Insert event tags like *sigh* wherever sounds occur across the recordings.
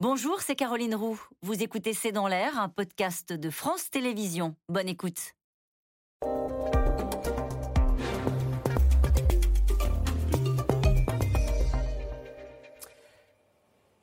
Bonjour, c'est Caroline Roux. Vous écoutez C'est dans l'air, un podcast de France Télévisions. Bonne écoute.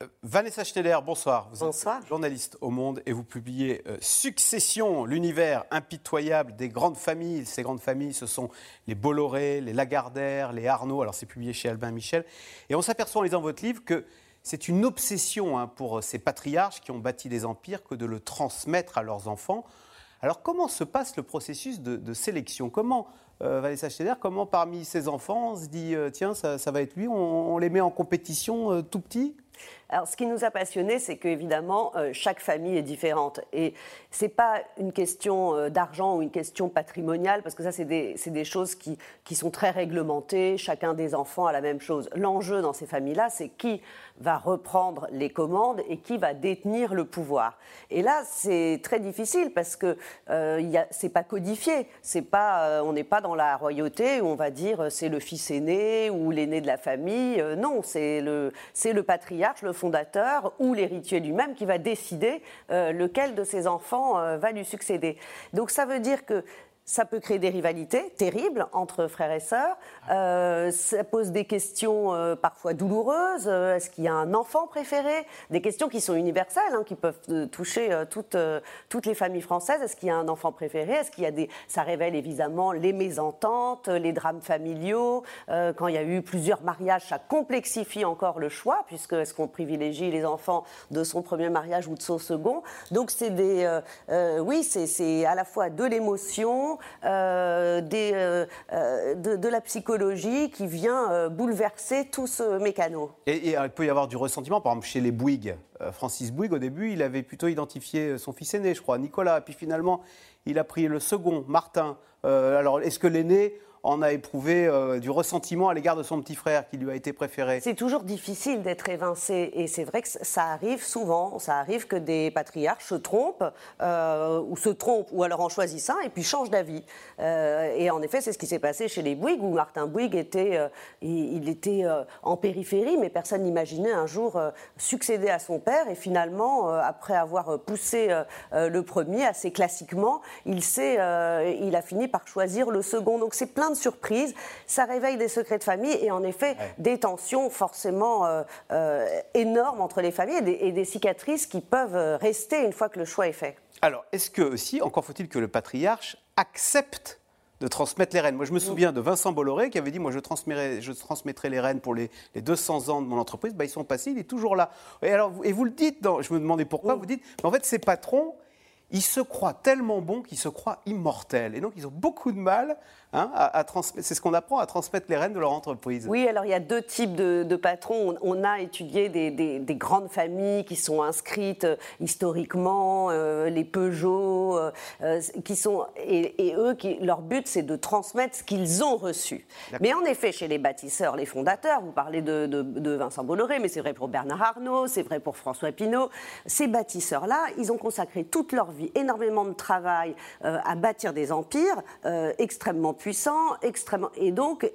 Euh, Vanessa Schneider, bonsoir. Vous Bonsoir. êtes journaliste au Monde et vous publiez euh, Succession, l'univers impitoyable des grandes familles. Ces grandes familles, ce sont les Bolloré, les Lagardère, les Arnaud. Alors c'est publié chez Albin Michel. Et on s'aperçoit en lisant votre livre que c'est une obsession hein, pour ces patriarches qui ont bâti des empires que de le transmettre à leurs enfants. Alors comment se passe le processus de, sélection? Comment, euh, Vanessa Schneider, comment parmi ces enfants on se dit, euh, tiens, ça, va être lui, on, on les met en compétition euh, tout petit? Alors, ce qui nous a passionnés, c'est qu'évidemment, euh, chaque famille est différente. Et ce n'est pas une question euh, d'argent ou une question patrimoniale, parce que ça, c'est des, des choses qui, qui sont très réglementées. Chacun des enfants a la même chose. L'enjeu dans ces familles-là, c'est qui va reprendre les commandes et qui va détenir le pouvoir. Et là, c'est très difficile parce que euh, c'est pas codifié. Pas, euh, on n'est pas dans la royauté où on va dire c'est le fils aîné ou l'aîné de la famille. Non, c'est le, c'est le patriarche, le fondateur ou l'héritier lui-même qui va décider euh, lequel de ses enfants euh, va lui succéder. Donc ça veut dire que ça peut créer des rivalités terribles entre frères et sœurs. Euh, ça pose des questions euh, parfois douloureuses. Euh, Est-ce qu'il y a un enfant préféré? Des questions qui sont universelles, hein, qui peuvent toucher toutes, toutes les familles françaises. Est-ce qu'il y a un enfant préféré? Est-ce qu'il y a des Ça révèle évidemment les mésententes, les drames familiaux. Quand il y a eu plusieurs mariages, ça complexifie encore le choix, puisque est-ce qu'on privilégie les enfants de son premier mariage ou de son second? Donc c'est des, oui, c'est à la fois de l'émotion, euh, euh, euh, de, la psychologie qui vient bouleverser tout ce mécano. Et, et, il peut y avoir du ressentiment, par exemple chez les Bouygues. Francis Bouygues, au début, il avait plutôt identifié son fils aîné, je crois, Nicolas. Puis finalement, il a pris le second, Martin. Alors, est-ce que l'aîné en a éprouvé euh, du ressentiment à l'égard de son petit frère qui lui a été préféré C'est toujours difficile d'être évincé et c'est vrai que ça arrive souvent. Ça arrive que des patriarches se trompent euh, ou se trompent ou alors en choisissent un et puis changent d'avis. Euh, et en effet, c'est ce qui s'est passé chez les Bouygues où Martin Bouygues était, était en périphérie, mais personne n'imaginait un jour succéder à son père. Et finalement, après avoir poussé le premier assez classiquement, il, il a fini par choisir le second. Donc c'est plein surprises. Ça réveille des secrets de famille et en effet des tensions forcément euh, euh, énormes entre les familles et des, et des cicatrices qui peuvent euh, rester une fois que le choix est fait. Alors, est-ce que aussi, encore faut-il que le patriarche accepte de transmettre les rênes? Moi, je me souviens de Vincent Bolloré qui avait dit, moi, je transmettrai, je transmettrai les rênes pour les, les 200 ans de mon entreprise. Bah, ils sont passés, il est toujours là. Et, alors, vous- et vous le dites, dans- je me demandais pourquoi, vous dites, mais en fait, ces patrons, ils se croient tellement bons qu'ils se croient immortels. Et donc, ils ont beaucoup de mal hein, à, à transmettre, c'est ce qu'on apprend, à transmettre les rênes de leur entreprise. Oui, alors il y a deux types de, de patrons. On, on a étudié des, des- des grandes familles qui sont inscrites euh, historiquement, euh, les Peugeot, euh, euh, qui sont et, et eux, qui, leur but c'est de transmettre ce qu'ils ont reçu. Mais en effet, chez les bâtisseurs, les fondateurs, vous parlez de, de- de Vincent Bolloré, mais c'est vrai pour Bernard Arnault, c'est vrai pour François Pinault. Ces bâtisseurs-là, ils ont consacré toute leur vie, énormément de travail euh, à bâtir des empires euh, extrêmement puissants, extrêmement et donc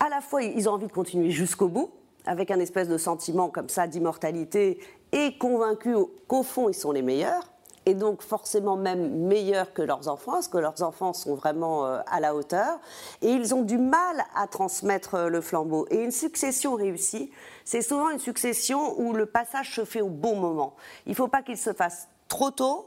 à la fois, ils ont envie de continuer jusqu'au bout, avec un espèce de sentiment comme ça d'immortalité, et convaincus au- qu'au fond, ils sont les meilleurs, et donc forcément même meilleurs que leurs enfants, parce que leurs enfants sont vraiment euh, à la hauteur, et ils ont du mal à transmettre le flambeau. Et une succession réussie, c'est souvent une succession où le passage se fait au bon moment. Il ne faut pas qu'il se fasse trop tôt,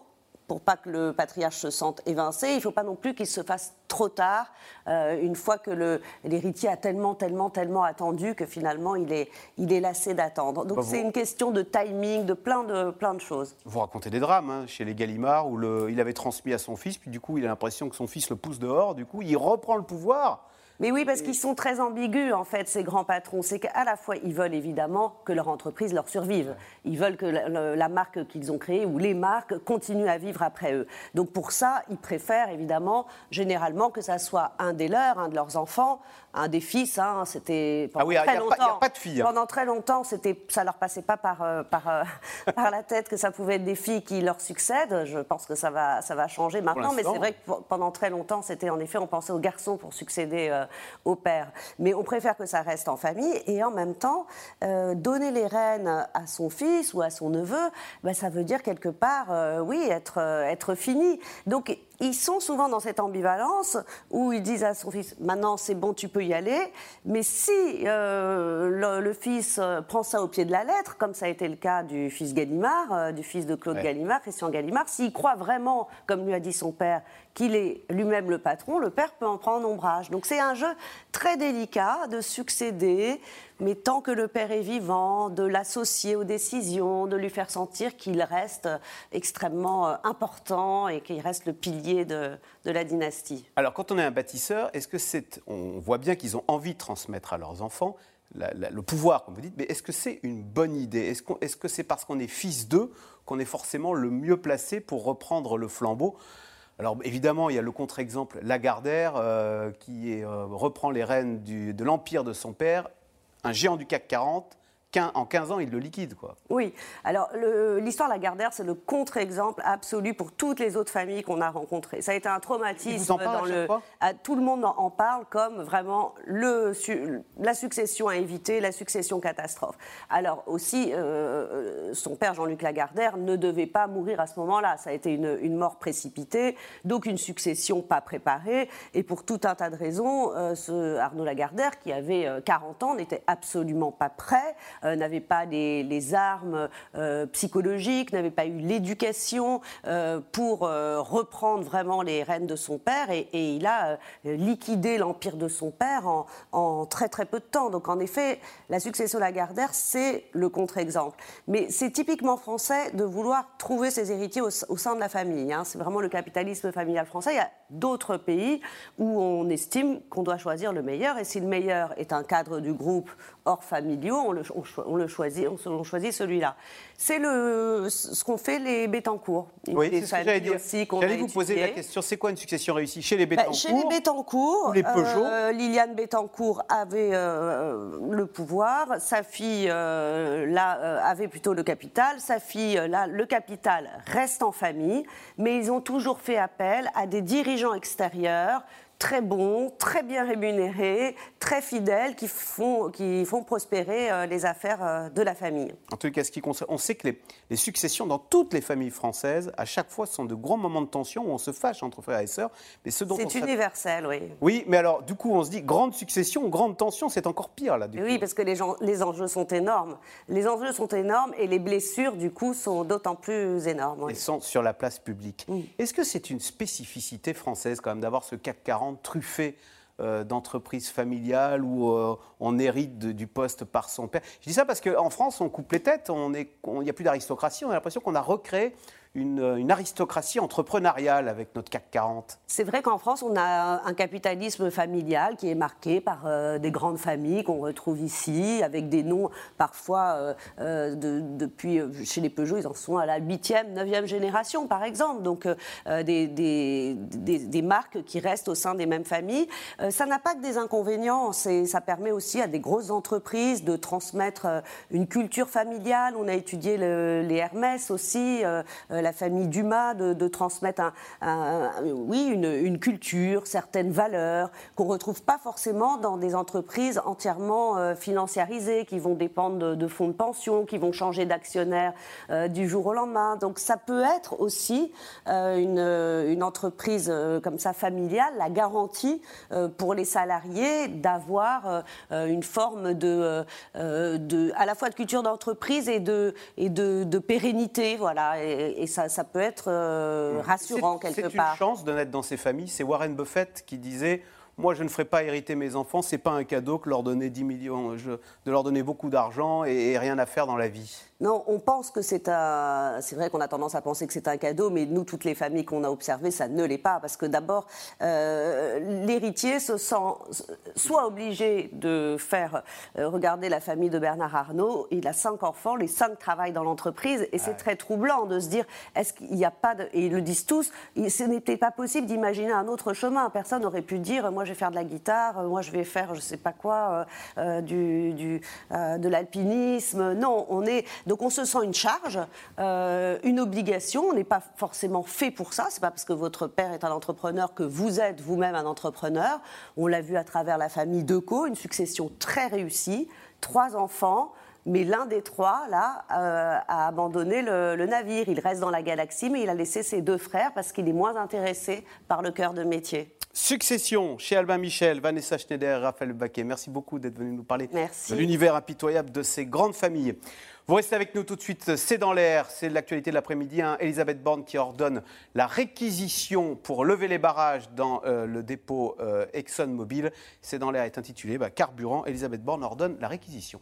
pour pas que le patriarche se sente évincé. Il ne faut pas non plus qu'il se fasse trop tard, euh, une fois que l'héritier a tellement, tellement, tellement attendu que finalement il est, il est lassé d'attendre. Donc Bah, c'est vous- une question de timing, de plein de, plein de choses. Vous racontez des drames hein, chez les Gallimard où le- il avait transmis à son fils, puis du coup, il a l'impression que son fils le pousse dehors. Du coup, il reprend le pouvoir. Mais oui, parce qu'ils sont très ambigus, en fait, ces grands patrons. C'est qu'à la fois, ils veulent évidemment que leur entreprise leur survive. Ils veulent que la, marque qu'ils ont créée ou les marques continuent à vivre après eux. Donc pour ça, ils préfèrent évidemment, généralement, que ça soit un des leurs, un de leurs enfants, un des fils. hein. C'était pendant Ah oui, il y a très pas- y a longtemps. pas de filles, hein. Pendant très longtemps, c'était, ça leur passait pas par, euh, par, euh, *laughs* par la tête que ça pouvait être des filles qui leur succèdent. Je pense que ça va, ça va changer maintenant. Mais c'est vrai que pendant très longtemps, c'était en effet, on pensait aux garçons pour succéder euh, au père. Mais on préfère que ça reste en famille et en même temps, donner les rênes à son fils ou à son neveu, ben, ça veut dire quelque part, oui, être, être fini. Donc ils sont souvent dans cette ambivalence où ils disent à son fils maintenant c'est bon tu peux y aller mais si euh, le, fils euh, prend ça au pied de la lettre comme ça a été le cas du fils Gallimard euh, du fils de Claude Gallimard Christian Gallimard s'il croit vraiment comme lui a dit son père qu'il est lui-même le patron, le père peut en prendre ombrage. Donc c'est un jeu très délicat de succéder, mais tant que le père est vivant, de l'associer aux décisions, de lui faire sentir qu'il reste extrêmement euh, important et qu'il reste le pilier de, la dynastie. Alors quand on est un bâtisseur, est-ce que on voit bien qu'ils ont envie de transmettre à leurs enfants le pouvoir, comme vous dites, mais est-ce que c'est une bonne idée? Est-ce, est-ce que c'est parce qu'on est fils d'eux qu'on est forcément le mieux placé pour reprendre le flambeau? Alors évidemment, il y a le contre-exemple Lagardère euh, qui euh, reprend les rênes de l'empire de son père, un géant du CAC 40 en 15 ans, il le liquide. Quoi. Oui, alors l'histoire Lagardère, c'est le contre-exemple absolu pour toutes les autres familles qu'on a rencontrées. Ça a été un traumatisme dans le. tout le monde en parle comme vraiment le, la succession à éviter, la succession catastrophe. Alors aussi, euh, son père Jean-Luc Lagardère ne devait pas mourir à ce moment-là. Ça a été une, une, mort précipitée, donc une succession pas préparée. Et pour tout un tas de raisons, euh, ce Arnaud Lagardère, qui avait 40 euh, ans, n'était absolument pas prêt euh, n'avait pas les, armes euh, psychologiques, n'avait pas eu l'éducation euh, pour reprendre vraiment les rênes de son père et, il a liquidé l'empire de son père en, très très peu de temps. Donc en effet, la succession Lagardère, c'est le contre-exemple. Mais c'est typiquement français de vouloir trouver ses héritiers au, sein de la famille. Hein. C'est vraiment le capitalisme familial français. Il y a d'autres pays où on estime qu'on doit choisir le meilleur et si le meilleur est un cadre du groupe hors familiaux, on le, le choisit, on, choisit celui-là. C'est le, ce qu'ont fait les Bétancourt. Oui, c'est ce que j'allais dire. J'allais vous poser la question, c'est quoi une succession réussie chez les bah, Bétancourt Chez les Bétancourt, les Peugeot. Euh, Liliane Bétancourt avait euh, le pouvoir, sa fille euh, là avait plutôt le capital, sa fille là le capital reste en famille, mais ils ont toujours fait appel à des dirigeants extérieurs très bons, très bien rémunérés, très fidèles, qui font, qui font prospérer euh, les affaires euh, de la famille. En tout cas, ce qui on sait que les, successions dans toutes les familles françaises, à chaque fois, sont de grands moments de tension où on se fâche entre frères et sœurs. Mais ce c'est universel, oui. Oui, mais alors, du coup, on se dit grande succession, grande tension, c'est encore pire là. oui, parce que les, gens, les enjeux sont énormes. Les enjeux sont énormes et les blessures, du coup, sont d'autant plus énormes. Elles sont sur la place publique. Est-ce que c'est une spécificité française quand même d'avoir ce CAC 40 truffé euh, d'entreprises familiales où euh, on hérite du poste par son père. Je dis ça parce qu'en France, on coupe les têtes, il n'y a plus d'aristocratie, on a l'impression qu'on a recréé une, aristocratie entrepreneuriale avec notre CAC 40. C'est vrai qu'en France, on a un capitalisme familial qui est marqué par euh, des grandes familles qu'on retrouve ici, avec des noms parfois euh, euh, depuis, chez les Peugeot, ils en sont à la 8e, 9e génération, par exemple. Donc des, marques qui restent au sein des mêmes familles. ça n'a pas que des inconvénients, ça permet aussi à des grosses entreprises de transmettre une culture familiale. On a étudié les Hermès aussi la famille Dumas de, transmettre un, oui, une, culture, certaines valeurs qu'on ne retrouve pas forcément dans des entreprises entièrement euh, financiarisées, qui vont dépendre de, fonds de pension, qui vont changer d'actionnaire euh, du jour au lendemain. Donc ça peut être aussi euh, une, une, entreprise comme ça familiale, la garantie pour les salariés d'avoir une forme de, de, à la fois de culture d'entreprise et de, et de, de pérennité. Voilà. Ça, peut être euh, rassurant quelque part. C'est une chance de naître dans ces familles. C'est Warren Buffett qui disait moi, je ne ferai pas hériter mes enfants. C'est pas un cadeau que leur donner 10 millions, de leur donner beaucoup d'argent et, rien à faire dans la vie. Non, on pense que c'est un. C'est vrai qu'on a tendance à penser que c'est un cadeau, mais nous, toutes les familles qu'on a observées, ça ne l'est pas. Parce que d'abord, euh, l'héritier se sent soit obligé de faire euh, regarder la famille de Bernard Arnault. Il a cinq enfants, les cinq travaillent dans l'entreprise. Et c'est très troublant de se dire est-ce qu'il n'y a pas de. Et ils le disent tous, ce n'était pas possible d'imaginer un autre chemin. Personne n'aurait pu dire moi, je vais faire de la guitare, moi, je vais faire, je sais pas quoi, du, du de l'alpinisme. Non, on est. Donc, on se sent une charge, une obligation. On n'est pas forcément fait pour ça. C'est pas parce que votre père est un entrepreneur que vous êtes vous-même un entrepreneur. On l'a vu à travers la famille Deco, une succession très réussie, trois enfants. Mais l'un des trois, là, euh, a abandonné le, navire. Il reste dans la galaxie, mais il a laissé ses deux frères parce qu'il est moins intéressé par le cœur de métier. Succession chez Albin Michel, Vanessa Schneider Raphaël Baquet. Merci beaucoup d'être venu nous parler de l'univers impitoyable de ces grandes familles. Vous restez avec nous tout de suite, c'est dans l'air, c'est l'actualité de l'après-midi. Hein. Elisabeth Borne qui ordonne la réquisition pour lever les barrages dans euh, le dépôt euh, ExxonMobil. C'est dans l'air est intitulé bah, Carburant. Elisabeth Borne ordonne la réquisition.